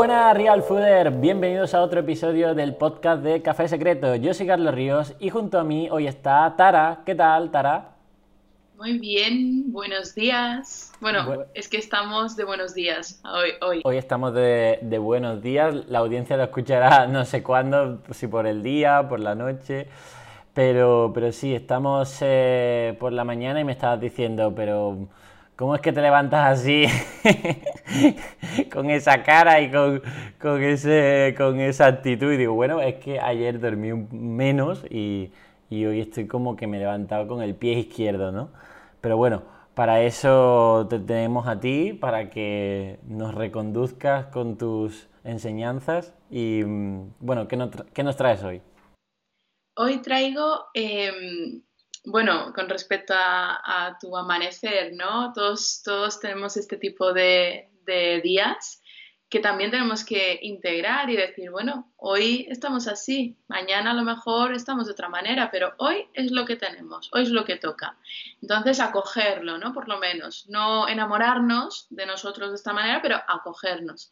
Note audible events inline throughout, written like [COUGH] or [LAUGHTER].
buenas Real Fooder, bienvenidos a otro episodio del podcast de Café Secreto. Yo soy Carlos Ríos y junto a mí hoy está Tara. ¿Qué tal, Tara? Muy bien, buenos días. Bueno, es que estamos de buenos días hoy. Hoy, hoy estamos de, buenos días, la audiencia lo escuchará [LAUGHS] no sé cuándo, si por el día, por la noche. Pero, pero sí, estamos eh, por la mañana y me estabas diciendo, pero ¿cómo es que te levantas así? [LAUGHS] con esa cara y con, con, ese, con esa actitud. Y digo, bueno, es que ayer dormí menos y, y hoy estoy como que me he levantado con el pie izquierdo, ¿no? Pero bueno, para eso te tenemos a ti, para que nos reconduzcas con tus enseñanzas. Y mm, bueno, ¿qué nos, traes hoy? Hoy traigo, em, bueno, con respecto a, tu amanecer, ¿no? Todos, todos tenemos este tipo de, de días que también tenemos que integrar y decir, bueno, hoy estamos así, mañana a lo mejor estamos de otra manera, pero hoy es lo que tenemos, hoy es lo que toca. Entonces, acogerlo, ¿no? Por lo menos, no enamorarnos de nosotros de esta manera, pero acogernos.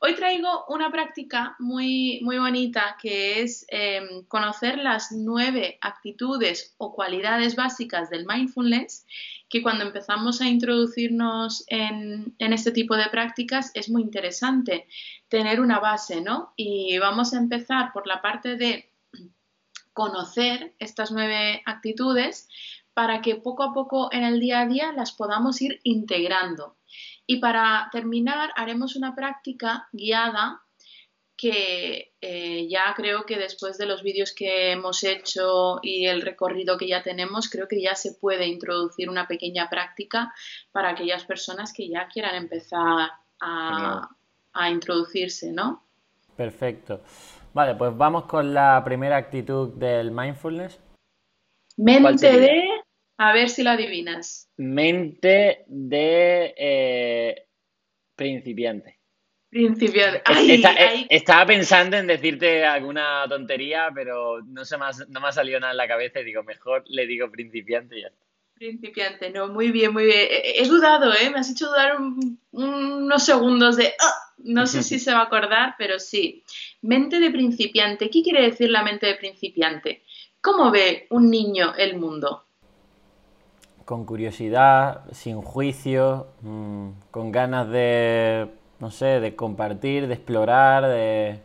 Hoy traigo una práctica muy, muy bonita que es em, conocer las nueve actitudes o cualidades básicas del mindfulness que cuando empezamos a introducirnos en, este tipo de prácticas es muy interesante tener una base, ¿no? Y vamos a empezar por la parte de conocer estas nueve actitudes para que poco a poco en el día a día las podamos ir integrando. Y para terminar haremos una práctica guiada que eh, ya creo que después de los vídeos que hemos hecho y el recorrido que ya tenemos, creo que ya se puede introducir una pequeña práctica para aquellas personas que ya quieran empezar a, introducirse, ¿no? Perfecto. Vale, pues vamos con la primera actitud del mindfulness. Mente de, a ver si lo adivinas. Mente de eh, principiante. Principiante. Eh, estaba pensando en decirte alguna tontería, pero no, se me ha, no me ha salido nada en la cabeza y digo, mejor le digo principiante y ya está. Principiante, no, muy bien, muy bien. He dudado, ¿eh? Me has hecho dudar unos segundos de... Ah, no sé si se va a acordar, pero sí. Mente de principiante. ¿Qué quiere decir la mente de principiante? ¿Cómo ve un niño el mundo? Con curiosidad, sin juicio, mm, con ganas de no sé, de compartir, de explorar, de...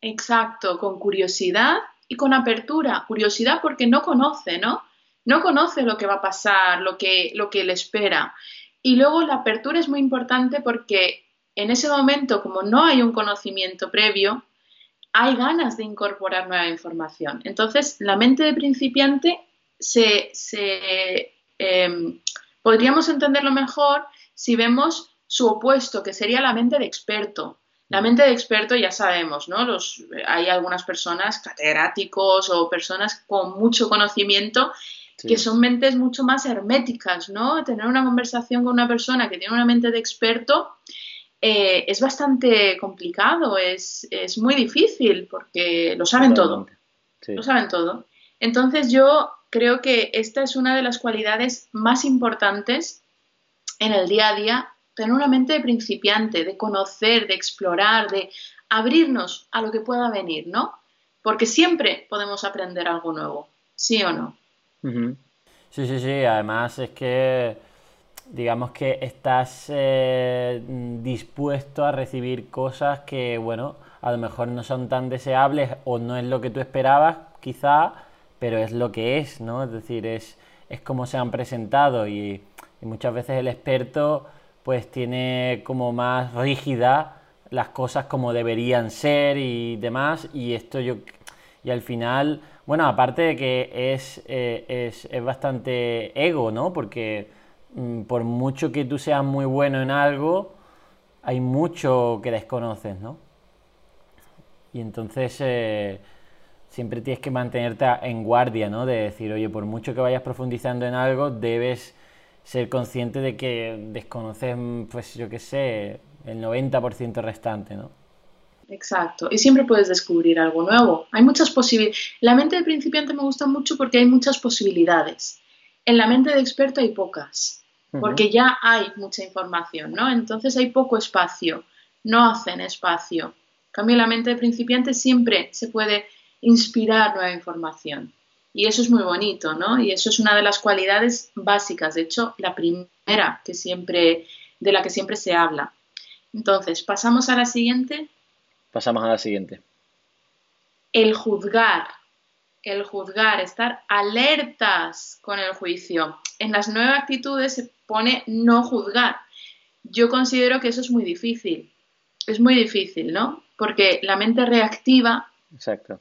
Exacto, con curiosidad y con apertura. Curiosidad porque no conoce, ¿no? No conoce lo que va a pasar, lo que, lo que le espera. Y luego la apertura es muy importante porque en ese momento, como no hay un conocimiento previo, hay ganas de incorporar nueva información. Entonces, la mente de principiante se, se em, podríamos entenderlo mejor si vemos su opuesto, que sería la mente de experto. La mente de experto ya sabemos, ¿no? Los, hay algunas personas, catedráticos o personas con mucho conocimiento, que son mentes mucho más herméticas, ¿no? Tener una conversación con una persona que tiene una mente de experto eh, es bastante complicado, es, es, muy difícil porque lo saben todo. Lo saben todo. Entonces yo creo que esta es una de las cualidades más importantes en el día a día tener una mente de principiante, de conocer, de explorar, de abrirnos a lo que pueda venir, ¿no? Porque siempre podemos aprender algo nuevo, ¿sí o no? Sí, sí, sí, además es que digamos que estás eh, dispuesto a recibir cosas que, bueno, a lo mejor no son tan deseables o no es lo que tú esperabas, quizá, pero es lo que es, ¿no? Es decir, es, es como se han presentado y, y muchas veces el experto pues tiene como más rígida las cosas como deberían ser y demás y esto yo y al final bueno aparte de que es, eh, es, es, bastante ego no porque mm, por mucho que tú seas muy bueno en algo hay mucho que desconoces no y entonces eh, siempre tienes que mantenerte en guardia no de decir oye por mucho que vayas profundizando en algo debes ser consciente de que desconoces, pues yo qué sé, el 90% restante, ¿no? Exacto, y siempre puedes descubrir algo nuevo. Hay muchas posibilidades. La mente del principiante me gusta mucho porque hay muchas posibilidades. En la mente de experto hay pocas, porque ya hay mucha información, ¿no? Entonces hay poco espacio no hacen espacio. En cambio, la mente de principiante siempre se puede inspirar nueva información. Y eso es muy bonito, ¿no? Y eso es una de las cualidades básicas, de hecho, la primera que siempre, de la que siempre se habla. Entonces, pasamos a la siguiente. Pasamos a la siguiente. El juzgar. El juzgar, estar alertas con el juicio. En las nueve actitudes se pone no juzgar. Yo considero que eso es muy difícil. Es muy difícil, ¿no? Porque la mente reactiva Exacto.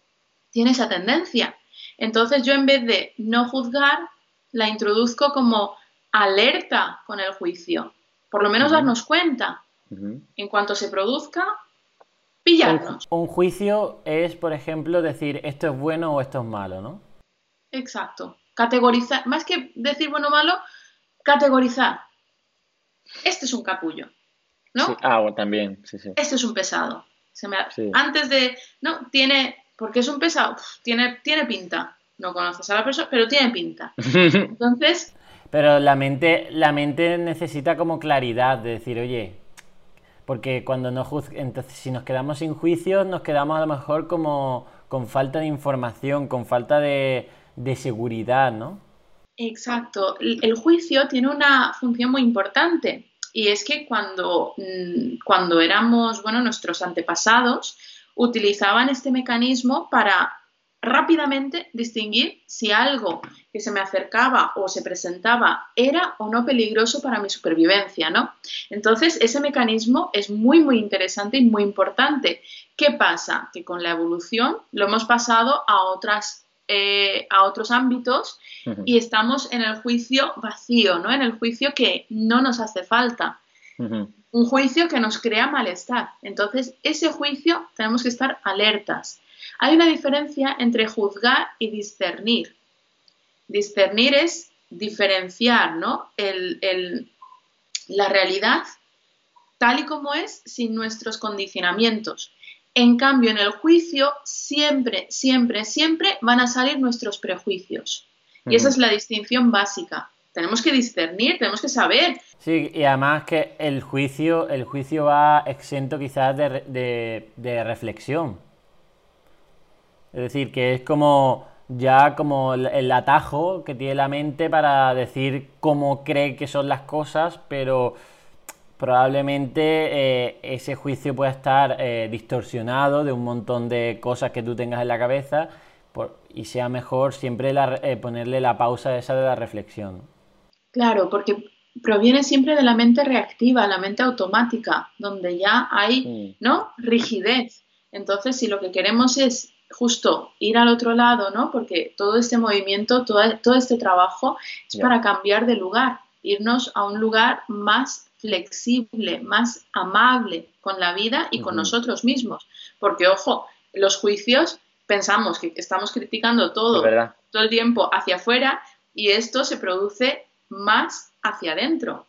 tiene esa tendencia. Entonces yo en vez de no juzgar, la introduzco como alerta con el juicio. Por lo menos darnos cuenta. En cuanto se produzca, pillarnos. Un, juicio es, por ejemplo, decir esto es bueno o esto es malo, ¿no? Exacto. Categorizar, más que decir bueno o malo, categorizar. Este es un capullo, ¿no? Ah, bueno, también, sí, sí. Este es un pesado. Antes de, no, tiene, porque es un pesado, tiene, tiene pinta. No conoces a la persona, pero tiene pinta. [LAUGHS] Entonces... Pero la mente, la mente necesita como claridad de decir, oye, porque cuando no entonces si nos quedamos sin juicios, nos quedamos a lo mejor como con falta de información, con falta de, de seguridad, ¿no? Exacto. El juicio tiene una función muy importante y es que cuando, mm, cuando éramos, bueno, nuestros antepasados utilizaban este mecanismo para rápidamente distinguir si algo que se me acercaba o se presentaba era o no peligroso para mi supervivencia, ¿no? Entonces, ese mecanismo es muy, muy interesante y muy importante. ¿Qué pasa? Que con la evolución lo hemos pasado a, otras, eh, a otros ámbitos y estamos en el juicio vacío, ¿no? En el juicio que no nos hace falta. Un juicio que nos crea malestar. Entonces, ese juicio tenemos que estar alertas. Hay una diferencia entre juzgar y discernir. Discernir es diferenciar ¿no? la realidad tal y como es sin nuestros condicionamientos. En cambio, en el juicio siempre, siempre, siempre van a salir nuestros prejuicios. Y esa es la distinción básica. Tenemos que discernir, tenemos que saber. Sí, y además que el juicio, el juicio va exento quizás de, de reflexión. Es decir, que es como ya como el atajo que tiene la mente para decir cómo cree que son las cosas, pero probablemente eh, ese juicio pueda estar eh, distorsionado de un montón de cosas que tú tengas en la cabeza y sea mejor siempre eh, ponerle la pausa esa de la reflexión. Claro, porque proviene siempre de la mente reactiva, la mente automática, donde ya hay, mm. ¿no? Rigidez. Entonces, si lo que queremos es justo ir al otro lado, ¿no? Porque todo este movimiento, todo, todo este trabajo es para cambiar de lugar, irnos a un lugar más flexible, más amable con la vida y con nosotros mismos. Porque, ojo, los juicios pensamos que estamos criticando todo, todo el tiempo hacia afuera y esto se produce más hacia adentro.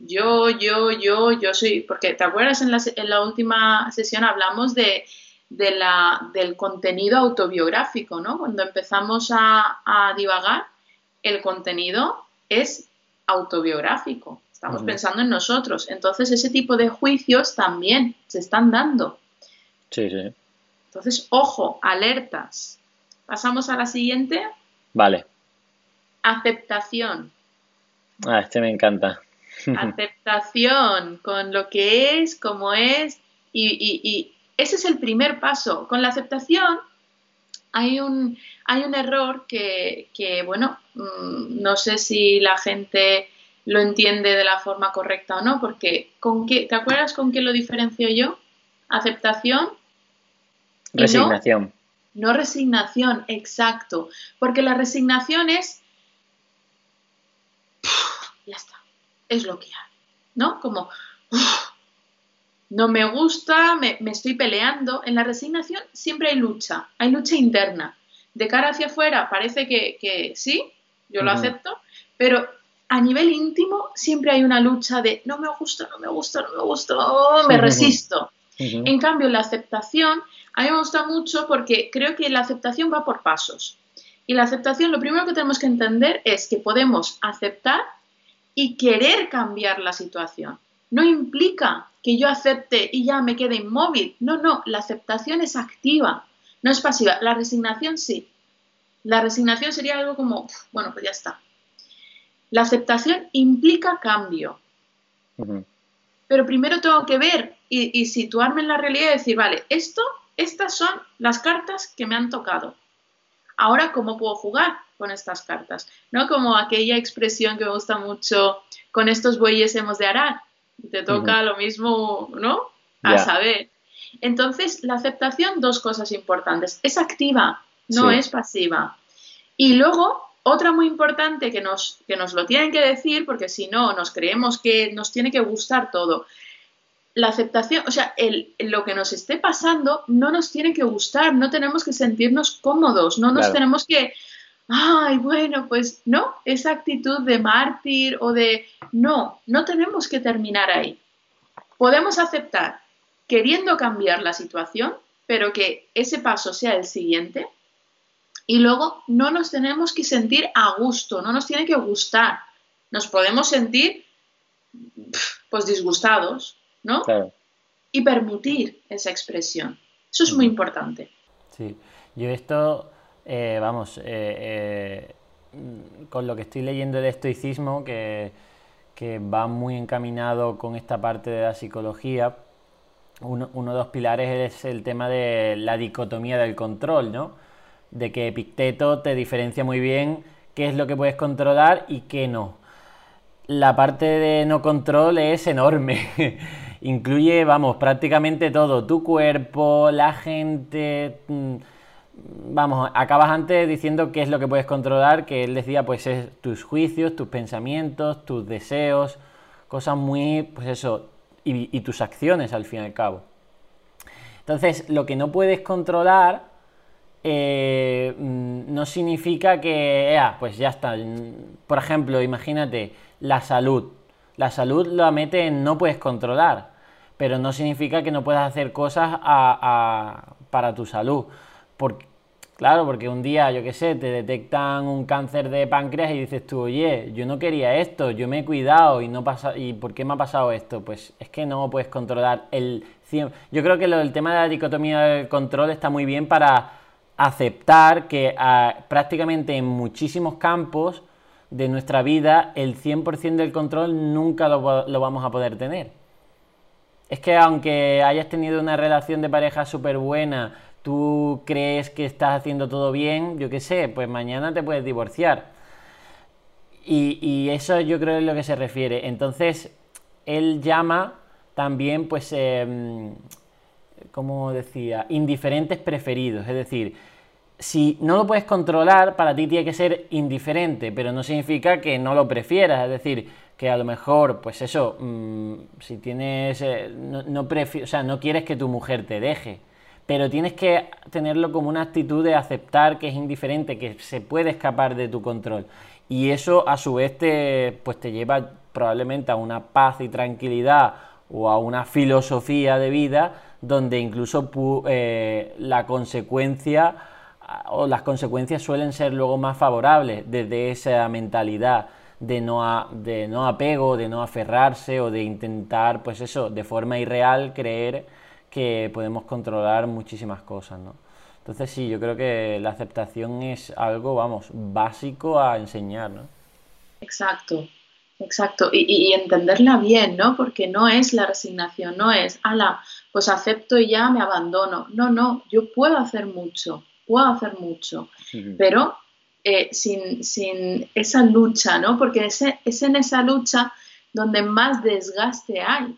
Yo, yo, yo, yo soy, porque te acuerdas en la, en la última sesión hablamos de de la, del contenido autobiográfico, ¿no? Cuando empezamos a, divagar, el contenido es autobiográfico, estamos pensando en nosotros. Entonces, ese tipo de juicios también se están dando. Sí, sí. Entonces, ojo, alertas. Pasamos a la siguiente. Vale. Aceptación. Ah, este me encanta. [LAUGHS] Aceptación con lo que es, como es y ese es el primer paso. Con la aceptación hay un, hay un error que, bueno, mm, no sé si la gente lo entiende de la forma correcta o no, porque ¿con qué, ¿te acuerdas con qué lo diferencio yo? Aceptación. Resignación. No, resignación, exacto. Porque la resignación es. Ya está. Es lo que hay. ¿No? Como no me gusta, me, estoy peleando. En la resignación siempre hay lucha, hay lucha interna. De cara hacia afuera parece que, sí, yo lo acepto, pero a nivel íntimo siempre hay una lucha de no me gusta, no me gusta, no me gusta, oh, me resisto. En cambio, la aceptación a mí me gusta mucho porque creo que la aceptación va por pasos. Y la aceptación, lo primero que tenemos que entender es que podemos aceptar y querer cambiar la situación. No implica que yo acepte y ya me quede inmóvil. No, no, la aceptación es activa, no es pasiva. La resignación sí. La resignación sería algo como, bueno, pues ya está. La aceptación implica cambio. Pero primero tengo que ver y, y, situarme en la realidad y decir, vale, esto, estas son las cartas que me han tocado. Ahora, ¿cómo puedo jugar con estas cartas? ¿No? Como aquella expresión que me gusta mucho, con estos bueyes hemos de arar te toca lo mismo, ¿no? A saber. Entonces, la aceptación, dos cosas importantes. Es activa, no es pasiva. Y luego, otra muy importante que nos, que nos lo tienen que decir, porque si no, nos creemos que nos tiene que gustar todo. La aceptación, o sea, el, lo que nos esté pasando no nos tiene que gustar, no tenemos que sentirnos cómodos, no nos tenemos que, ay, bueno, pues no, esa actitud de mártir o de, no, no tenemos que terminar ahí. Podemos aceptar queriendo cambiar la situación, pero que ese paso sea el siguiente. Y luego no nos tenemos que sentir a gusto, no nos tiene que gustar. Nos podemos sentir pues disgustados, ¿no? Y permitir esa expresión. Eso es muy importante. Sí, yo esto eh, vamos, eh, eh, con lo que estoy leyendo del estoicismo, que, va muy encaminado con esta parte de la psicología, uno, de los pilares es el tema de la dicotomía del control, ¿no? De que Epicteto te diferencia muy bien qué es lo que puedes controlar y qué no. La parte de no control es enorme. [LAUGHS] Incluye, vamos, prácticamente todo. Tu cuerpo, la gente, mm, vamos, acabas antes diciendo qué es lo que puedes controlar, que él decía, pues es tus juicios, tus pensamientos, tus deseos, cosas muy, pues eso, y, tus acciones al fin y al cabo. Entonces, lo que no puedes controlar eh, mm, no significa que, pues ya está. Por ejemplo, imagínate la salud. La salud la mete en no puedes controlar, pero no significa que no puedas hacer cosas para tu salud. Claro, porque un día, yo qué sé, te detectan un cáncer de páncreas y dices tú, oye, yo no quería esto, yo me he cuidado y no pasa, ¿y por qué me ha pasado esto? Pues es que no puedes controlar el 100. Yo creo que lo, el tema de la dicotomía del control está muy bien para aceptar que ah, prácticamente en muchísimos campos de nuestra vida el 100% del control nunca lo, lo vamos a poder tener. Es que aunque hayas tenido una relación de pareja súper buena, tú crees que estás haciendo todo bien, yo qué sé, pues mañana te puedes divorciar. Y, eso yo creo es lo que se refiere. Entonces, él llama también, pues, eh, como decía, indiferentes preferidos. Es decir, si no lo puedes controlar, para ti tiene que ser indiferente, pero no significa que no lo prefieras. Es decir, que a lo mejor, pues eso, mm, si tienes, eh, no, no, o sea, no quieres que tu mujer te deje pero tienes que tenerlo como una actitud de aceptar que es indiferente, que se puede escapar de tu control. Y eso a su vez te, pues te lleva probablemente a una paz y tranquilidad o a una filosofía de vida donde incluso eh, la consecuencia o las consecuencias suelen ser luego más favorables desde esa mentalidad de no, de no apego, de no aferrarse o de intentar, pues eso, de forma irreal creer que podemos controlar muchísimas cosas, ¿no? Entonces sí, yo creo que la aceptación es algo, vamos, básico a enseñar, ¿no? Exacto, exacto. Y, entenderla bien, ¿no? Porque no es la resignación, no es, ala, pues acepto y ya me abandono. No, no, yo puedo hacer mucho, puedo hacer mucho, pero eh, sin, esa lucha, ¿no? Porque es en esa lucha donde más desgaste hay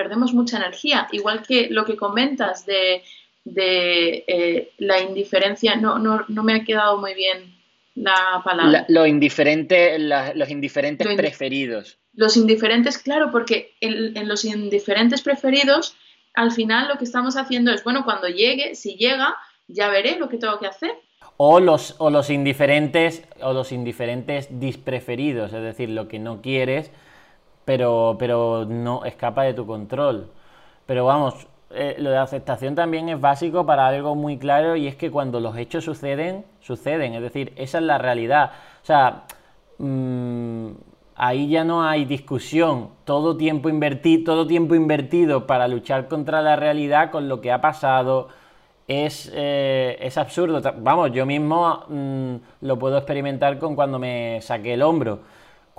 perdemos mucha energía. Igual que lo que comentas de, eh, la indiferencia, no, no, no, me ha quedado muy bien la palabra. lo indiferente, los indiferentes preferidos. Los indiferentes, claro, porque en, los indiferentes preferidos, al final lo que estamos haciendo es, bueno, cuando llegue, si llega, ya veré lo que tengo que hacer. O los, o los indiferentes, o los indiferentes dispreferidos, es decir, lo que no quieres, pero, pero no escapa de tu control. Pero vamos, eh, lo de aceptación también es básico para algo muy claro y es que cuando los hechos suceden, suceden. Es decir, esa es la realidad. O sea, mm, ahí ya no hay discusión. Todo tiempo, invertido, todo tiempo invertido para luchar contra la realidad con lo que ha pasado es, eh, es absurdo. Vamos, yo mismo mm, lo puedo experimentar con cuando me saqué el hombro.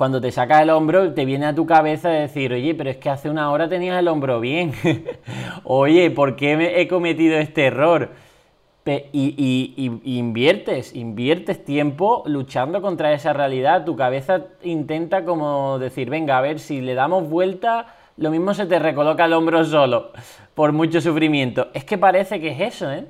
Cuando te sacas el hombro, te viene a tu cabeza decir, oye, pero es que hace una hora tenías el hombro bien. [LAUGHS] oye, ¿por qué me he cometido este error? y, inviertes, inviertes tiempo luchando contra esa realidad. Tu cabeza intenta como decir, venga, a ver, si le damos vuelta, lo mismo se te recoloca el hombro solo, por mucho sufrimiento. Es que parece que es eso, ¿eh?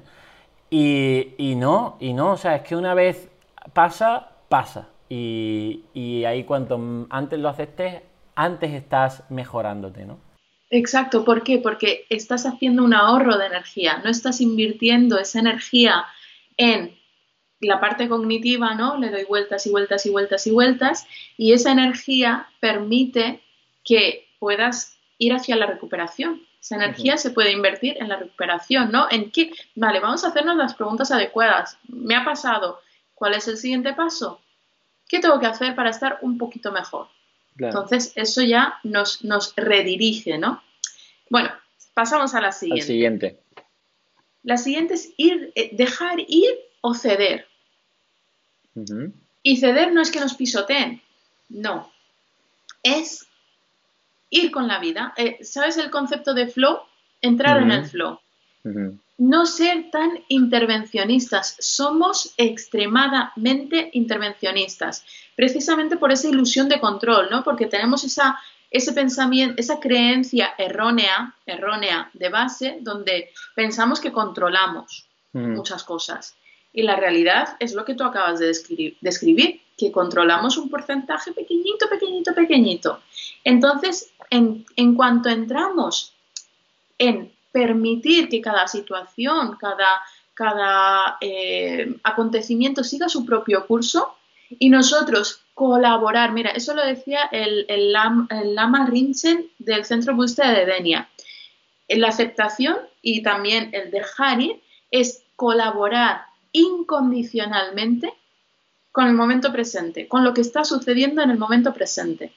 Y, y no, y no, o sea, es que una vez pasa, pasa. Y, y ahí cuanto antes lo aceptes, antes estás mejorándote, ¿no? Exacto, ¿por qué? Porque estás haciendo un ahorro de energía, no estás invirtiendo esa energía en la parte cognitiva, ¿no? Le doy vueltas y vueltas y vueltas y vueltas y esa energía permite que puedas ir hacia la recuperación. Esa energía se puede invertir en la recuperación, ¿no? En qué, vale, vamos a hacernos las preguntas adecuadas. Me ha pasado, ¿cuál es el siguiente paso? ¿Qué tengo que hacer para estar un poquito mejor? Entonces, eso ya nos, nos, redirige, ¿no? Bueno, pasamos a la siguiente. siguiente. La siguiente es ir, eh, dejar ir o ceder. Y ceder no es que nos pisoteen, no. Es ir con la vida. Eh, ¿Sabes el concepto de flow? Entrar en el flow no ser tan intervencionistas. Somos extremadamente intervencionistas, precisamente por esa ilusión de control, ¿no? Porque tenemos esa, ese pensamiento, esa creencia errónea, errónea de base, donde pensamos que controlamos mm. muchas cosas. Y la realidad es lo que tú acabas de describir, que controlamos un porcentaje pequeñito, pequeñito, pequeñito. Entonces, en, en cuanto entramos en permitir que cada situación, cada, cada eh, acontecimiento siga su propio curso y nosotros colaborar. Mira, eso lo decía el, el, Lama Rinchen del Centro Budista de Denia. La aceptación y también el dejar ir es colaborar incondicionalmente con el momento presente, con lo que está sucediendo en el momento presente.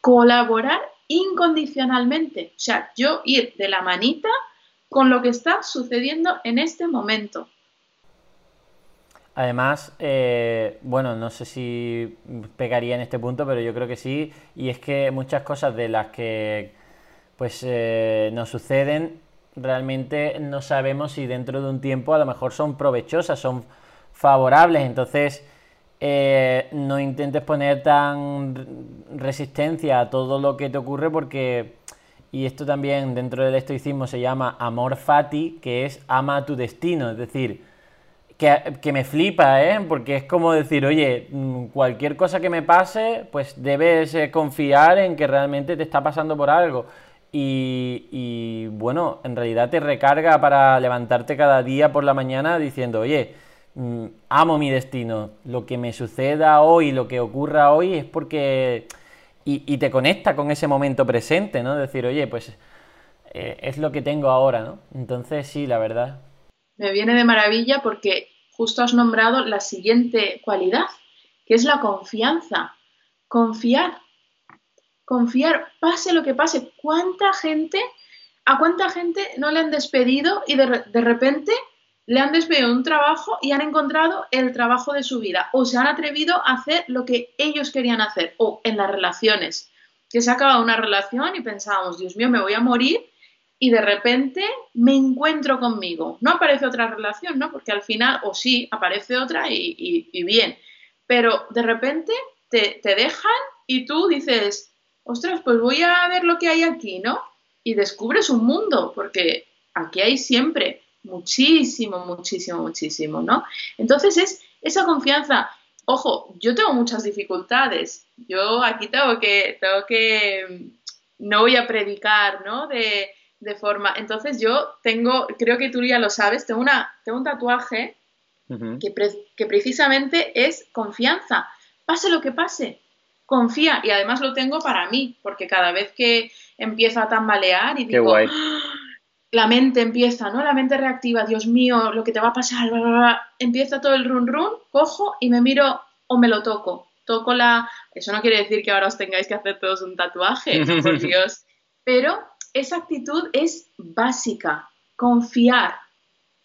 Colaborar incondicionalmente. O sea, yo ir de la manita con lo que está sucediendo en este momento. Además, eh, bueno, no sé si pegaría en este punto, pero yo creo que sí. Y es que muchas cosas de las que pues eh, nos suceden realmente no sabemos si dentro de un tiempo a lo mejor son provechosas, son favorables. Entonces, eh, no intentes poner tan resistencia a todo lo que te ocurre porque y esto también dentro del estoicismo se llama amor fati, que es ama tu destino, es decir, que, me flipa, ¿eh? Porque es como decir, oye, mm, cualquier cosa que me pase, pues debes eh, confiar en que realmente te está pasando por algo. Y, y, bueno, en realidad te recarga para levantarte cada día por la mañana diciendo, oye, mm, amo mi destino, lo que me suceda hoy, lo que ocurra hoy es porque y, te conecta con ese momento presente, ¿no? Decir, oye, pues eh, es lo que tengo ahora, ¿no? Entonces sí, la verdad. Me viene de maravilla porque justo has nombrado la siguiente cualidad, que es la confianza. Confiar. Confiar, pase lo que pase. ¿Cuánta gente, a cuánta gente no le han despedido y de, de repente le han despedido un trabajo y han encontrado el trabajo de su vida o se han atrevido a hacer lo que ellos querían hacer o en las relaciones, que se ha acabado una relación y pensábamos, Dios mío, me voy a morir y de repente me encuentro conmigo. No aparece otra relación, ¿no? Porque al final, o sí, aparece otra y, bien, pero de repente te, te dejan y tú dices, ostras, pues voy a ver lo que hay aquí, ¿no? Y descubres un mundo, porque aquí hay siempre muchísimo, muchísimo, muchísimo, ¿no? Entonces es esa confianza. Ojo, yo tengo muchas dificultades. Yo aquí tengo que, tengo que, no voy a predicar, ¿no? De, forma. Entonces yo tengo, creo que tú ya lo sabes, tengo, una, tengo un tatuaje que, que precisamente es confianza. Pase lo que pase, confía. Y además lo tengo para mí, porque cada vez que empiezo a tambalear y digo, la mente empieza, ¿no? La mente reactiva, Dios mío, lo que te va a pasar, empieza todo el run run, cojo y me miro o me lo toco. toco la... Eso no quiere decir que ahora os tengáis que hacer todos un tatuaje, [LAUGHS] por Dios. Pero esa actitud es básica, confiar,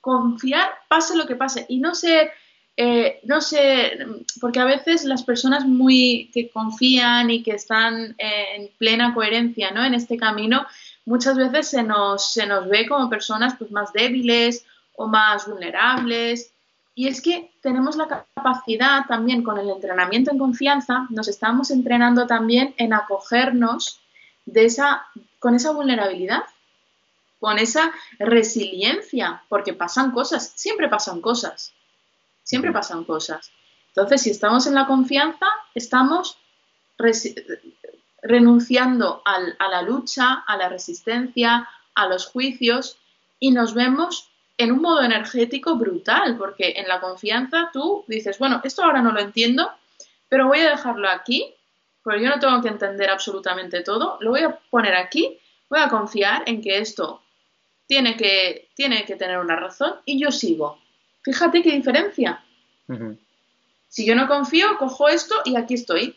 confiar pase lo que pase y no ser, eh, no sé, porque a veces las personas muy que confían y que están en plena coherencia ¿no? en este camino, muchas veces se nos, se nos ve como personas pues, más débiles o más vulnerables. Y es que tenemos la capacidad también con el entrenamiento en confianza, nos estamos entrenando también en acogernos de esa, con esa vulnerabilidad, con esa resiliencia, porque pasan cosas, siempre pasan cosas, siempre pasan cosas. Entonces, si estamos en la confianza, estamos renunciando a la lucha, a la resistencia, a los juicios y nos vemos en un modo energético brutal, porque en la confianza tú dices, bueno, esto ahora no lo entiendo, pero voy a dejarlo aquí, porque yo no tengo que entender absolutamente todo, lo voy a poner aquí, voy a confiar en que esto tiene que, tiene que tener una razón y yo sigo. Fíjate qué diferencia. Si yo no confío, cojo esto y aquí estoy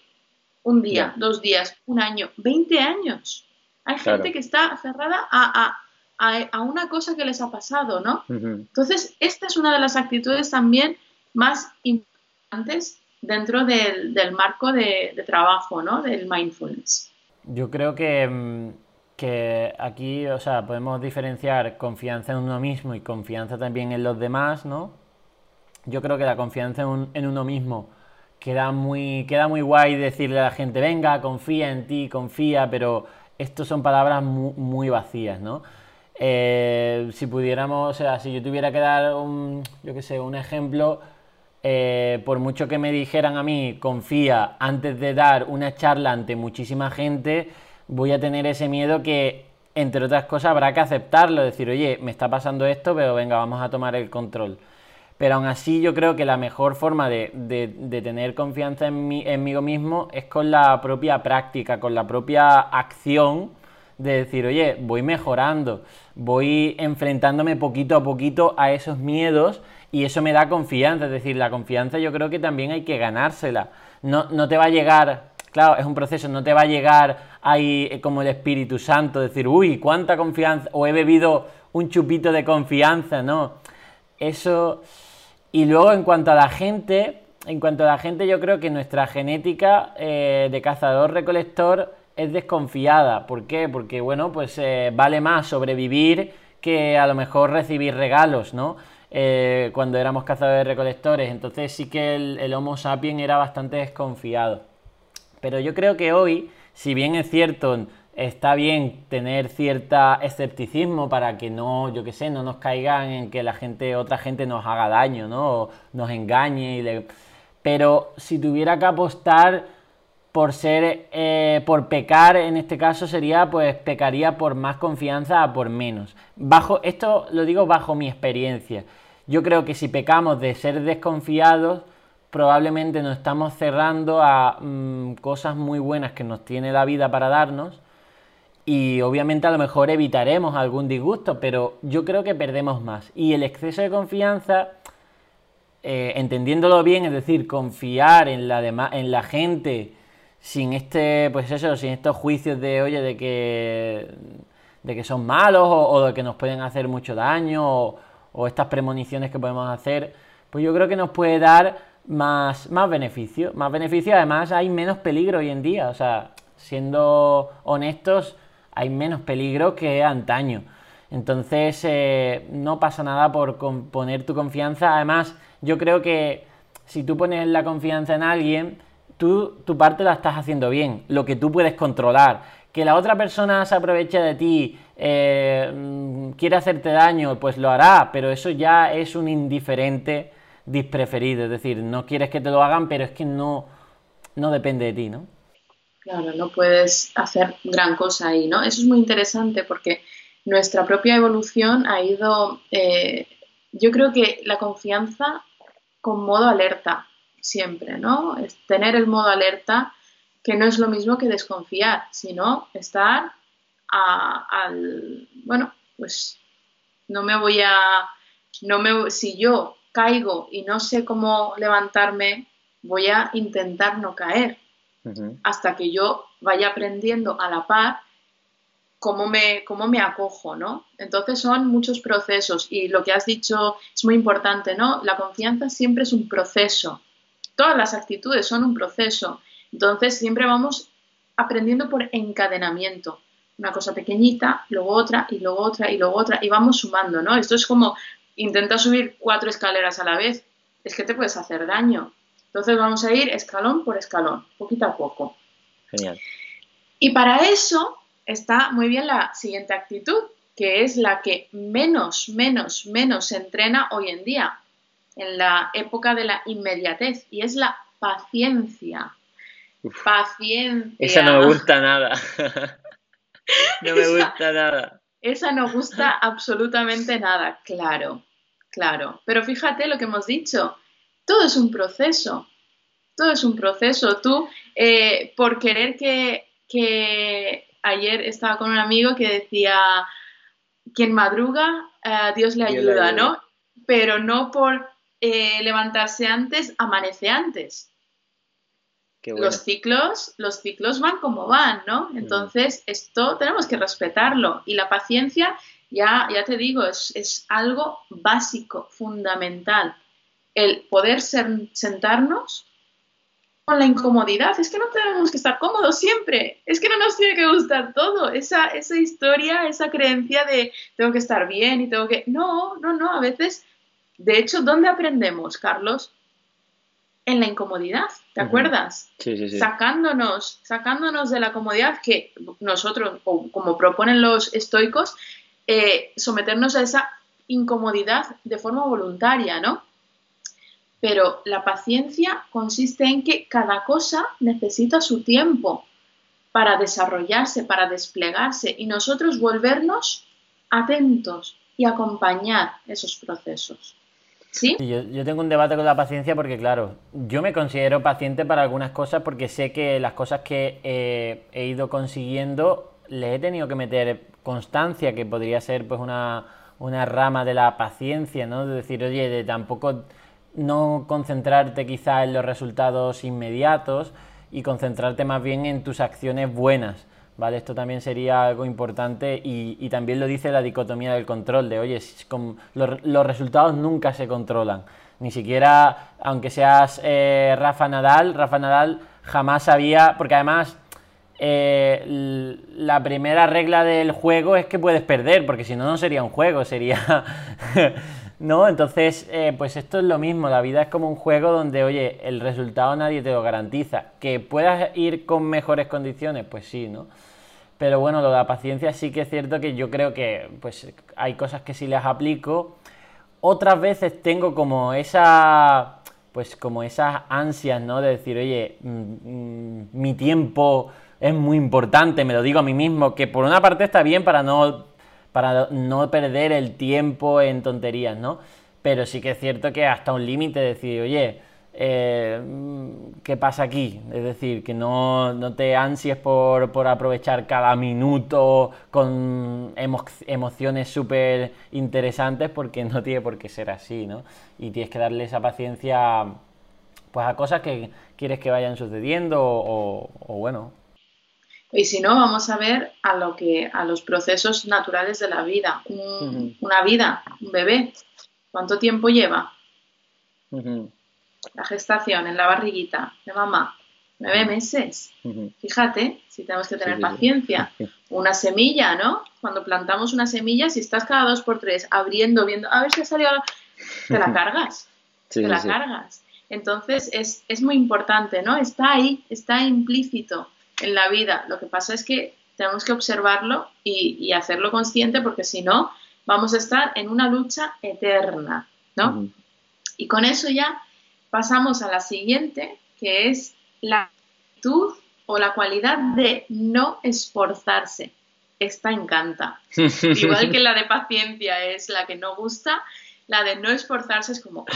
un día, dos días, un año, 20 años. Hay gente que está cerrada a, una cosa que les ha pasado, ¿no? Entonces, esta es una de las actitudes también más importantes dentro del, marco de, trabajo, ¿no? Del mindfulness. Yo creo que, mm, que aquí, o sea, podemos diferenciar confianza en uno mismo y confianza también en los demás, ¿no? Yo creo que la confianza en uno mismo queda muy, queda muy guay decirle a la gente, venga, confía en ti, confía, pero esto son palabras muy, vacías, ¿no? Eh, si pudiéramos, o sea, si yo tuviera que dar un, yo qué sé, un ejemplo, eh, por mucho que me dijeran a mí, confía, antes de dar una charla ante muchísima gente, voy a tener ese miedo que, entre otras cosas, habrá que aceptarlo, decir, oye, me está pasando esto, pero venga, vamos a tomar el control. Pero aún así yo creo que la mejor forma de, tener confianza en mí, en mí mismo es con la propia práctica, con la propia acción de decir, oye, voy mejorando, voy enfrentándome poquito a poquito a esos miedos y eso me da confianza. Es decir, la confianza yo creo que también hay que ganársela. No, no te va a llegar, claro, es un proceso, no te va a llegar ahí eh, como el Espíritu Santo, decir, uy, cuánta confianza, o he bebido un chupito de confianza, no. Eso y luego en cuanto a la gente, en cuanto a la gente yo creo que nuestra genética eh, de cazador-recolector es desconfiada. ¿Por qué? Porque bueno, pues eh, vale más sobrevivir que a lo mejor recibir regalos, ¿no? Eh, cuando éramos cazadores-recolectores. Entonces sí que el, el Homo sapiens era bastante desconfiado. Pero yo creo que hoy, si bien es cierto, está bien tener cierta escepticismo para que no, yo qué sé, no nos caigan en que la gente, otra gente nos haga daño, ¿no? O nos engañe. Y Pero si tuviera que apostar por ser, eh, por pecar, en este caso sería, pues pecaría por más confianza a por menos. Bajo, esto lo digo bajo mi experiencia. Yo creo que si pecamos de ser desconfiados, probablemente nos estamos cerrando a mm, cosas muy buenas que nos tiene la vida para darnos y obviamente a lo mejor evitaremos algún disgusto, pero yo creo que perdemos más. Y el exceso de confianza, eh, entendiéndolo bien, es decir, confiar en la, en la gente sin este, pues eso, sin estos juicios de, oye, de que, de que son malos o, de que nos pueden hacer mucho daño o, o, estas premoniciones que podemos hacer, pues yo creo que nos puede dar más, más beneficio. Más beneficio, además hay menos peligro hoy en día, o sea, siendo honestos, hay menos peligro que antaño. Entonces, eh, no pasa nada por poner tu confianza. Además, yo creo que si tú pones la confianza en alguien, tú tu parte la estás haciendo bien, lo que tú puedes controlar. Que la otra persona se aproveche de ti, eh, mm, quiere hacerte daño, pues lo hará, pero eso ya es un indiferente dispreferido. Es decir, no quieres que te lo hagan, pero es que no, no depende de ti, ¿no? Claro, no puedes hacer gran cosa ahí, ¿no? Eso es muy interesante porque nuestra propia evolución ha ido, eh, yo creo que la confianza con modo alerta siempre, ¿no? Es tener el modo alerta que no es lo mismo que desconfiar, sino estar al, bueno, pues no me voy a, no me, si yo caigo y no sé cómo levantarme, voy a intentar no caer hasta que yo vaya aprendiendo a la par cómo me, cómo me acojo, ¿no? Entonces son muchos procesos y lo que has dicho es muy importante, ¿no? La confianza siempre es un proceso. Todas las actitudes son un proceso. Entonces siempre vamos aprendiendo por encadenamiento. Una cosa pequeñita, luego otra, y luego otra, y luego otra, y vamos sumando, ¿no? Esto es como intenta subir cuatro escaleras a la vez. Es que te puedes hacer daño. Entonces vamos a ir escalón por escalón, poquito a poco. Genial. Y para eso está muy bien la siguiente actitud, que es la que menos, menos, menos se entrena hoy en día, en la época de la inmediatez, y es la paciencia. Paciencia. Esa no me gusta nada. [LAUGHS] no me gusta nada. Esa no gusta absolutamente nada, claro, claro. Pero fíjate lo que hemos dicho, todo es un proceso, todo es un proceso. Tú, eh, por querer que, que ayer estaba con un amigo que decía, quien madruga, eh, Dios, le ayuda, ¿no? Pero no por eh, levantarse antes, amanece antes. Los ciclos, los ciclos van como van, ¿no? Mm. Entonces, esto tenemos que respetarlo. Y la paciencia, ya, ya te digo, es, es algo básico, fundamental. El poder sentarnos con la incomodidad. Es que no tenemos que estar cómodos siempre. Es que no nos tiene que gustar todo. Esa, esa historia, esa creencia de tengo que estar bien y tengo que... No, no, no. A veces, de hecho, ¿dónde aprendemos, Carlos? En la incomodidad, ¿te acuerdas? Sí, sí, sí. Sacándonos, sacándonos de la comodidad que nosotros, o como proponen los estoicos, eh, someternos a esa incomodidad de forma voluntaria, ¿no? Pero la paciencia consiste en que cada cosa necesita su tiempo para desarrollarse, para desplegarse y nosotros volvernos atentos y acompañar esos procesos. ¿Sí? yo, tengo un debate con la paciencia porque, claro, yo me considero paciente para algunas cosas porque sé que las cosas que he ido consiguiendo le he tenido que meter constancia, que podría ser pues una, una rama de la paciencia, ¿no? De decir, oye, de tampoco no concentrarte quizá en los resultados inmediatos y concentrarte más bien en tus acciones buenas. ¿Vale? Esto también sería algo importante y, también lo dice la dicotomía del control, de oye, los, resultados nunca se controlan. Ni siquiera, aunque seas eh, Rafa Nadal, Rafa Nadal jamás sabía, porque además eh, la primera regla del juego es que puedes perder, porque si no, no sería un juego, sería [LAUGHS] ¿no? Entonces, eh, pues esto es lo mismo, la vida es como un juego donde, oye, el resultado nadie te lo garantiza. ¿Que puedas ir con mejores condiciones? Pues sí, ¿no? Pero bueno, lo de la paciencia sí que es cierto que yo creo que pues hay cosas que sí las aplico. Otras veces tengo como esa pues como esas ansias, ¿no? De decir, oye, mm, mm, mi tiempo es muy importante, me lo digo a mí mismo, que por una parte está bien para no para no perder el tiempo en tonterías, ¿no? Pero sí que es cierto que hasta un límite decir, oye, eh, ¿qué pasa aquí? Es decir, que no, te ansies por, aprovechar cada minuto con emociones súper interesantes porque no tiene por qué ser así, ¿no? Y tienes que darle esa paciencia pues a cosas que quieres que vayan sucediendo o, o bueno, y si no, vamos a ver a lo que a los procesos naturales de la vida. Una vida, un bebé, ¿cuánto tiempo lleva? La gestación en la barriguita de mamá, nueve meses. Fíjate, si tenemos que tener paciencia. [LAUGHS] Una semilla, ¿no? Cuando plantamos una semilla, si estás cada dos por tres abriendo, viendo, a ver si ha salido, te la [LAUGHS] cargas. te la cargas. Entonces es, es muy importante, ¿no? Está ahí, está implícito en la vida. Lo que pasa es que tenemos que observarlo y, hacerlo consciente porque si no, vamos a estar en una lucha eterna, ¿no? Y con eso ya pasamos a la siguiente, que es la actitud o la cualidad de no esforzarse. Esta encanta. [LAUGHS] Igual que la de paciencia es la que no gusta, la de no esforzarse es como...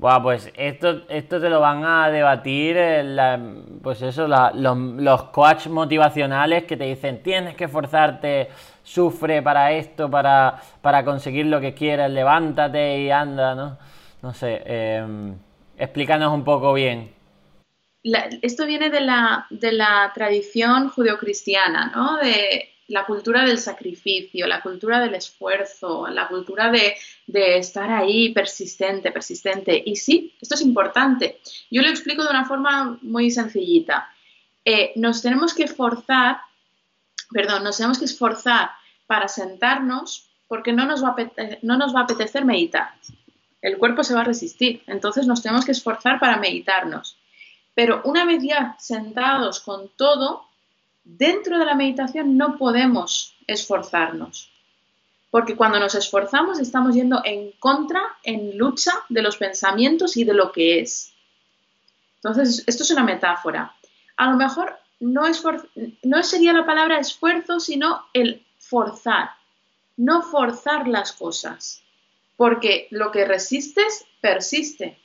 Buah, pues esto, esto te lo van a debatir, pues eso, los, los coaches motivacionales que te dicen tienes que esforzarte, sufre para esto, para, para conseguir lo que quieras, levántate y anda, ¿no? No sé, em, explícanos un poco bien. esto viene de la, de la tradición judeocristiana, ¿no? De la cultura del sacrificio, la cultura del esfuerzo, la cultura de, estar ahí persistente, persistente. Y sí, esto es importante. Yo lo explico de una forma muy sencillita. Eh, nos tenemos que esforzar, perdón, nos tenemos que esforzar para sentarnos porque no nos, va no nos va a apetecer meditar. El cuerpo se va a resistir. Entonces nos tenemos que esforzar para meditarnos. Pero una vez ya sentados con todo, dentro de la meditación no podemos esforzarnos. Porque cuando nos esforzamos estamos yendo en contra, en lucha de los pensamientos y de lo que es. Entonces, esto es una metáfora. A lo mejor no, no sería la palabra esfuerzo, sino el forzar. No forzar las cosas. Porque lo que resistes, persiste.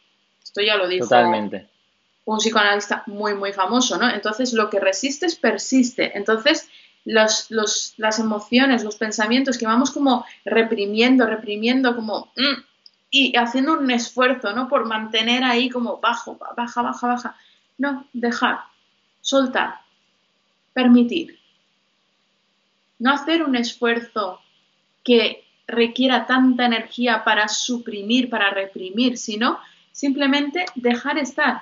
Esto ya lo dijo Totalmente un psicoanalista muy, muy famoso, ¿no? Entonces, lo que resistes persiste. Entonces, las emociones, los pensamientos que vamos como reprimiendo, reprimiendo, como... Mm, y haciendo un esfuerzo, ¿no? Por mantener ahí como bajo, baja, baja, baja. No, dejar, soltar, permitir. No hacer un esfuerzo que requiera tanta energía para suprimir, para reprimir, sino simplemente dejar estar,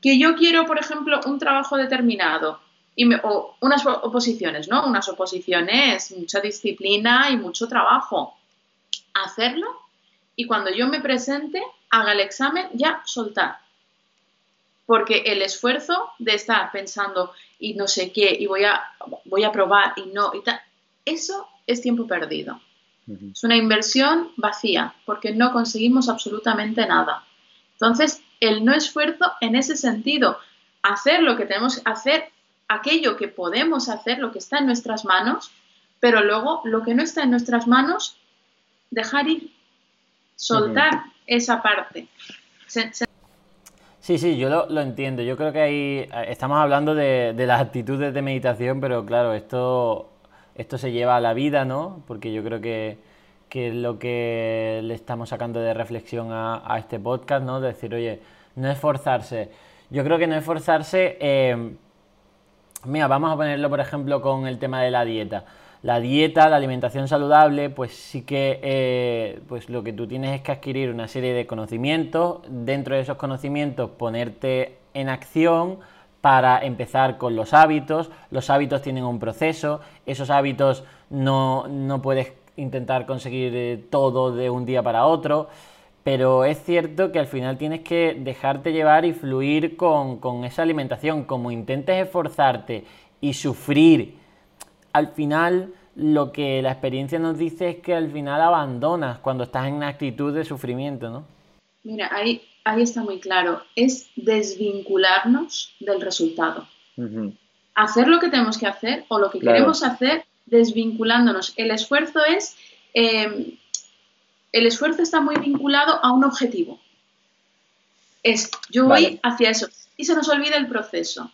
que yo quiero, por ejemplo, un trabajo determinado y o unas oposiciones, ¿no? Unas oposiciones, mucha disciplina y mucho trabajo. Hacerlo y cuando yo me presente, haga el examen, ya soltar. Porque el esfuerzo de estar pensando y no sé qué, y voy a, voy a probar y no, y tal, eso es tiempo perdido. Es una inversión vacía, porque no conseguimos absolutamente nada. Entonces, el no esfuerzo en ese sentido, hacer lo que tenemos que hacer, aquello que podemos hacer, lo que está en nuestras manos, pero luego lo que no está en nuestras manos, dejar ir, soltar esa parte. Sí, sí, yo lo, entiendo. Yo creo que ahí eh, estamos hablando de, las actitudes de meditación, pero claro, esto, esto se lleva a la vida, ¿no? Porque yo creo que, que es lo que le estamos sacando de reflexión a, este podcast, ¿no? De decir, oye, no esforzarse. Yo creo que no esforzarse. Eh, mira, vamos a ponerlo, por ejemplo, con el tema de la dieta. La dieta, la alimentación saludable, pues sí que eh, pues lo que tú tienes es que adquirir una serie de conocimientos. Dentro de esos conocimientos, ponerte en acción para empezar con los hábitos. Los hábitos tienen un proceso. Esos hábitos no, no puedes intentar conseguir eh, todo de un día para otro pero es cierto que al final tienes que dejarte llevar y fluir con, esa alimentación. Como intentes esforzarte y sufrir, al final lo que la experiencia nos dice es que al final abandonas cuando estás en una actitud de sufrimiento, ¿no? Mira, ahí, ahí está muy claro. Es desvincularnos del resultado. Hacer lo que tenemos que hacer o lo que queremos hacer desvinculándonos. El esfuerzo es eh, el esfuerzo está muy vinculado a un objetivo. Es, yo voy hacia eso. Y se nos olvida el proceso.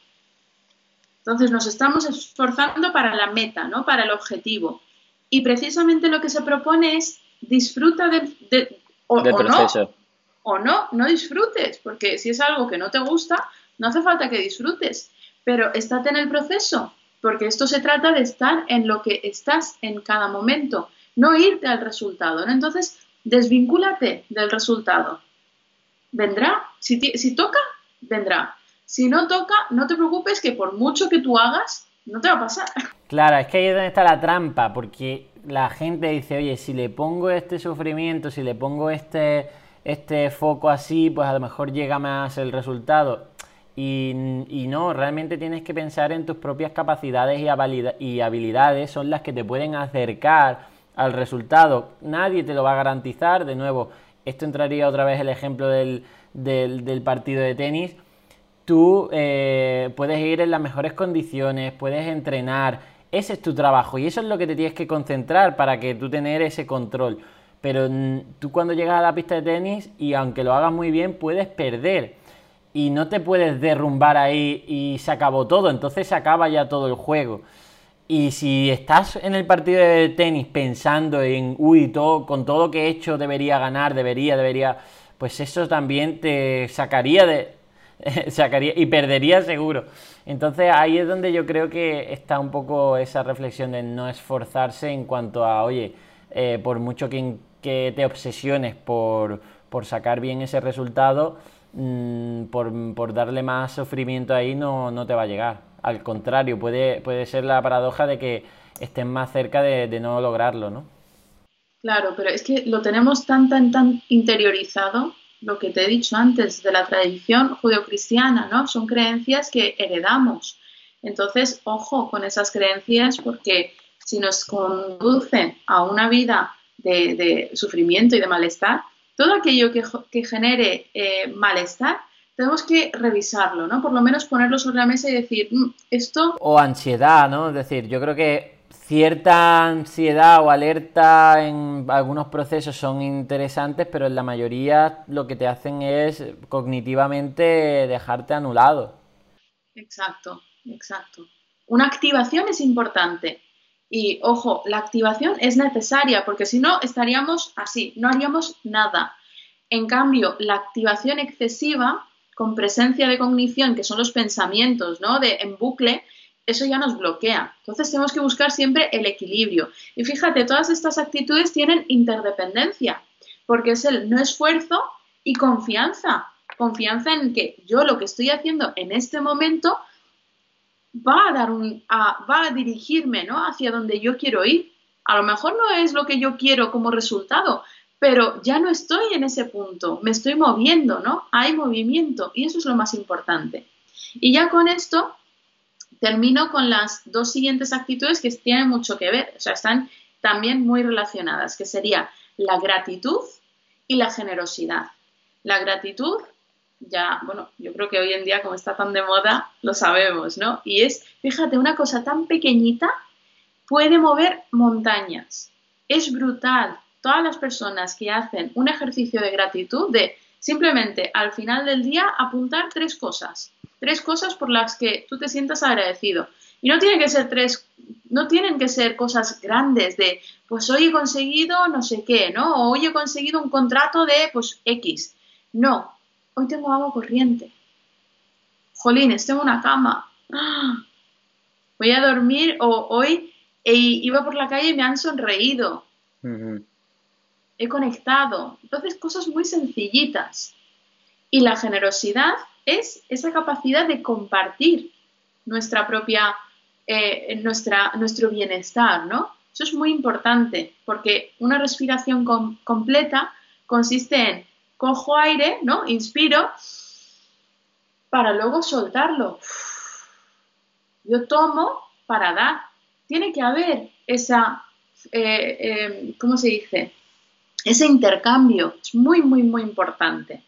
Entonces nos estamos esforzando para la meta, ¿no? Para el objetivo. Y precisamente lo que se propone es disfruta del, o, proceso. No, o no, no disfrutes, porque si es algo que no te gusta, no hace falta que disfrutes, pero estate en el proceso, porque esto se trata de estar en lo que estás en cada momento, no irte al resultado. Entonces, desvincúlate del resultado. Vendrá, si, si toca, vendrá. Si no toca, no te preocupes que por mucho que tú hagas, no te va a pasar. Claro, es que ahí es donde está la trampa, porque la gente dice, oye, si le pongo este sufrimiento, si le pongo este, este foco así, pues a lo mejor llega más el resultado. Y, no, realmente tienes que pensar en tus propias capacidades y habilidades, son las que te pueden acercar al resultado. Nadie te lo va a garantizar. De nuevo, esto entraría otra vez el ejemplo del, del, partido de tenis. Tú eh, puedes ir en las mejores condiciones, puedes entrenar. Ese es tu trabajo y eso es lo que te tienes que concentrar para que tú tener ese control. Pero tú cuando llegas a la pista de tenis y aunque lo hagas muy bien, puedes perder. Y no te puedes derrumbar ahí y se acabó todo. Entonces se acaba ya todo el juego. Y si estás en el partido de tenis pensando en, uy, con todo lo que he hecho debería ganar, debería, debería, pues eso también te sacaría de, [LAUGHS] sacaría y perdería seguro. Entonces ahí es donde yo creo que está un poco esa reflexión de no esforzarse en cuanto a, oye, eh, por mucho que, que, te obsesiones por, por, sacar bien ese resultado, mmm, por, darle más sufrimiento ahí no, no, te va a llegar. Al contrario, puede, puede ser la paradoja de que estén más cerca de, de no lograrlo, ¿no? Claro, pero es que lo tenemos tan, tan, tan interiorizado lo que te he dicho antes de la tradición judeocristiana, ¿no? Son creencias que heredamos. Entonces, ojo con esas creencias porque si nos conducen a una vida de, sufrimiento y de malestar, todo aquello que, genere eh, malestar, tenemos que revisarlo, ¿no? Por lo menos ponerlo sobre la mesa y decir, mm, esto... O ansiedad, ¿no? Es decir, yo creo que cierta ansiedad o alerta en algunos procesos son interesantes, pero en la mayoría lo que te hacen es cognitivamente dejarte anulado. Exacto, exacto. Una activación es importante. Y ojo, la activación es necesaria porque si no estaríamos así, no haríamos nada. En cambio, la activación excesiva con presencia de cognición, que son los pensamientos, ¿no? De en bucle, eso ya nos bloquea. Entonces tenemos que buscar siempre el equilibrio. Y fíjate, todas estas actitudes tienen interdependencia, porque es el no esfuerzo y confianza. Confianza en que yo lo que estoy haciendo en este momento va a dar un, va a dirigirme ¿no? hacia donde yo quiero ir. A lo mejor no es lo que yo quiero como resultado, pero ya no estoy en ese punto, me estoy moviendo, ¿no? Hay movimiento y eso es lo más importante. Y ya con esto termino con las dos siguientes actitudes que tienen mucho que ver, o sea, están también muy relacionadas, que sería la gratitud y la generosidad. La gratitud, ya, bueno, yo creo que hoy en día como está tan de moda, lo sabemos, ¿no? Y es, fíjate, una cosa tan pequeñita puede mover montañas. Es brutal. Todas las personas que hacen un ejercicio de gratitud, de simplemente al final del día apuntar tres cosas tres cosas por las que tú te sientas agradecido. Y no tienen que ser tres, no tienen que ser cosas grandes de, pues hoy he conseguido no sé qué, ¿no? O hoy he conseguido un contrato de, pues, X. No, hoy tengo agua corriente. Jolines, tengo una cama. [GASPS] Voy a dormir o hoy iba por la calle y me han sonreído. He conectado. Entonces, cosas muy sencillitas. Y la generosidad es esa capacidad de compartir nuestra propia, eh, nuestra, nuestro bienestar, ¿no? Eso es muy importante porque una respiración completa consiste en cojo aire, ¿no? Inspiro para luego soltarlo. Yo tomo para dar. Tiene que haber esa, eh, eh, ¿cómo se dice? Ese intercambio. Es muy, muy, muy importante.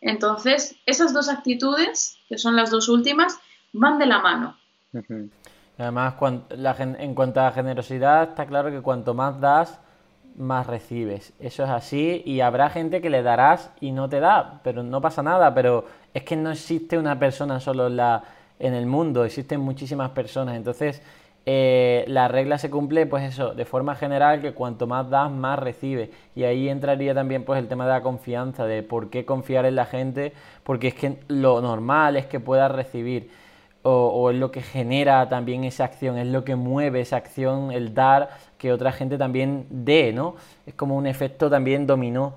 Entonces, esas dos actitudes, que son las dos últimas, van de la mano. Además, en cuanto a generosidad, está claro que cuanto más das, más recibes. Eso es así y habrá gente que le darás y no te da, pero no pasa nada. Pero es que no existe una persona solo en, la, en el mundo, existen muchísimas personas. Entonces, eh, la regla se cumple, pues eso, de forma general, que cuanto más das, más recibes. Y ahí entraría también pues el tema de la confianza, de por qué confiar en la gente, porque es que lo normal es que puedas recibir, o, es lo que genera también esa acción, es lo que mueve esa acción, el dar, que otra gente también dé, ¿no? Es como un efecto también dominó.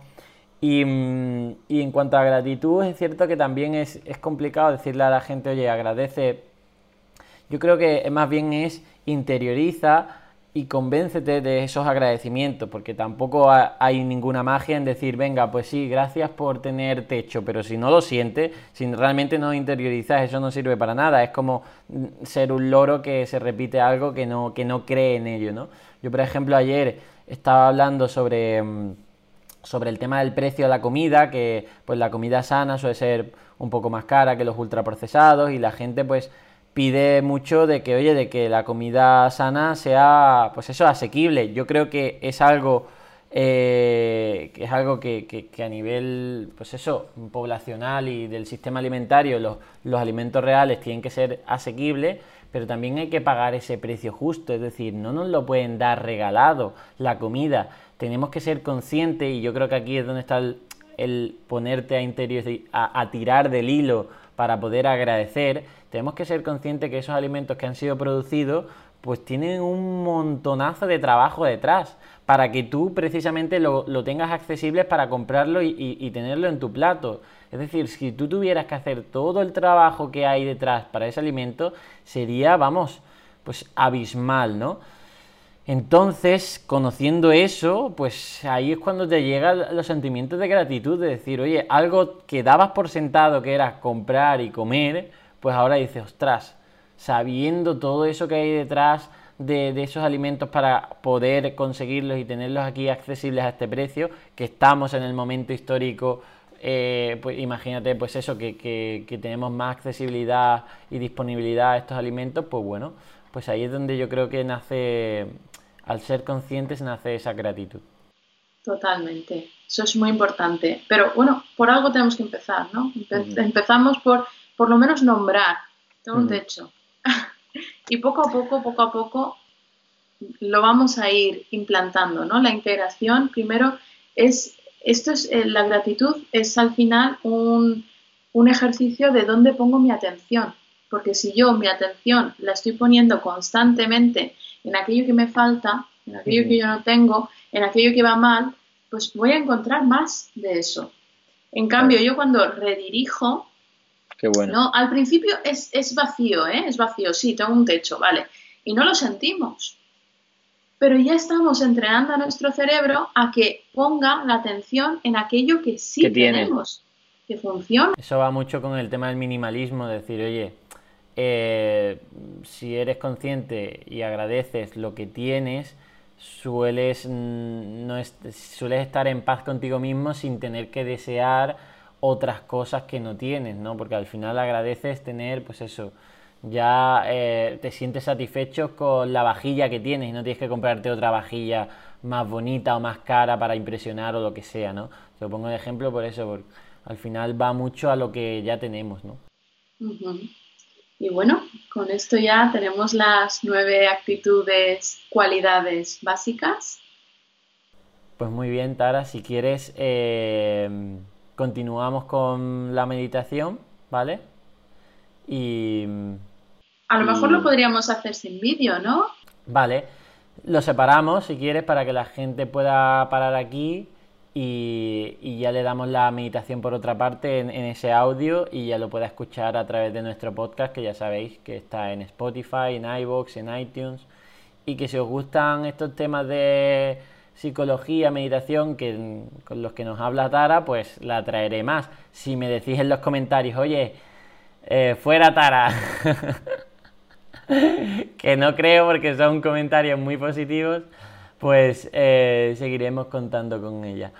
Y, mm, y en cuanto a gratitud, es cierto que también es, es complicado decirle a la gente, oye, agradece. Yo creo que más bien es interioriza y convéncete de esos agradecimientos, porque tampoco hay ninguna magia en decir, venga, pues sí, gracias por tener techo, pero si no lo sientes, si realmente no interiorizas, eso no sirve para nada, es como mm, ser un loro que se repite algo que no, que no cree en ello, ¿no? Yo, por ejemplo, ayer estaba hablando sobre, mm, sobre el tema del precio de la comida, que pues la comida sana suele ser un poco más cara que los ultraprocesados y la gente pues pide mucho de que, oye, de que la comida sana sea, pues eso, asequible. Yo creo que es algo, eh, que es algo que, a nivel, pues eso, poblacional y del sistema alimentario, los, los alimentos reales tienen que ser asequibles, pero también hay que pagar ese precio justo, es decir, no nos lo pueden dar regalado la comida. Tenemos que ser conscientes y yo creo que aquí es donde está el, ponerte a, interior, a tirar del hilo para poder agradecer, tenemos que ser conscientes que esos alimentos que han sido producidos pues tienen un montonazo de trabajo detrás para que tú precisamente lo, tengas accesible para comprarlo y, tenerlo en tu plato. Es decir, si tú tuvieras que hacer todo el trabajo que hay detrás para ese alimento, sería, vamos, pues abismal, ¿no? Entonces, conociendo eso, pues ahí es cuando te llegan los sentimientos de gratitud, de decir, oye, algo que dabas por sentado que era comprar y comer, pues ahora dices, ostras, sabiendo todo eso que hay detrás de, esos alimentos para poder conseguirlos y tenerlos aquí accesibles a este precio, que estamos en el momento histórico, eh, pues imagínate pues eso, que, que, tenemos más accesibilidad y disponibilidad a estos alimentos, pues bueno, pues ahí es donde yo creo que nace al ser conscientes nace esa gratitud. Totalmente, eso es muy importante. Pero bueno, por algo tenemos que empezar, ¿no? Empezamos por por lo menos nombrar, tengo un techo. [LAUGHS] y poco a poco, poco a poco, lo vamos a ir implantando, ¿no? La integración, primero, es, esto es, eh, la gratitud es al final un, un ejercicio de dónde pongo mi atención. Porque si yo mi atención la estoy poniendo constantemente en aquello que me falta, en aquello que yo no tengo, en aquello que va mal, pues voy a encontrar más de eso. En cambio, yo cuando redirijo, Qué bueno. no, al principio es, es vacío, ¿eh? es vacío, sí, tengo un techo, vale, y no lo sentimos. Pero ya estamos entrenando a nuestro cerebro a que ponga la atención en aquello que sí tenemos, que funciona. Eso va mucho con el tema del minimalismo, decir, oye, eh, si eres consciente y agradeces lo que tienes, sueles, mm, no sueles estar en paz contigo mismo sin tener que desear otras cosas que no tienes, ¿no? Porque al final agradeces tener, pues eso, ya eh, te sientes satisfecho con la vajilla que tienes y no tienes que comprarte otra vajilla más bonita o más cara para impresionar o lo que sea, ¿no? Te pongo de ejemplo por eso, porque al final va mucho a lo que ya tenemos, ¿no? Y bueno, con esto ya tenemos las nueve actitudes, cualidades básicas. Pues muy bien, Tara, si quieres, eh, continuamos con la meditación, ¿vale? Y... A lo mejor lo podríamos hacer sin vídeo, ¿no? Vale, lo separamos si quieres para que la gente pueda parar aquí y, ya le damos la meditación por otra parte en, ese audio y ya lo pueda escuchar a través de nuestro podcast que ya sabéis que está en Spotify, en iVoox, en iTunes y que si os gustan estos temas de psicología, meditación, que con los que nos habla Tara, pues la traeré más. Si me decís en los comentarios, oye, eh, fuera Tara, [LAUGHS] [LAUGHS] que no creo porque son comentarios muy positivos, pues eh, seguiremos contando con ella.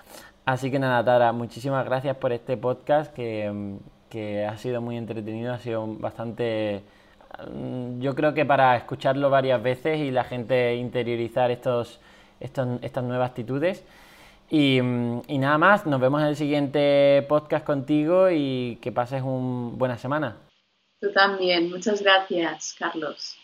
Así que nada, Tara, muchísimas gracias por este podcast que, ha sido muy entretenido, ha sido bastante... Mm, yo creo que para escucharlo varias veces y la gente interiorizar estos, estas nuevas actitudes. Y, mm, y, nada más, nos vemos en el siguiente podcast contigo y que pases una buena semana. Tú también, muchas gracias, Carlos.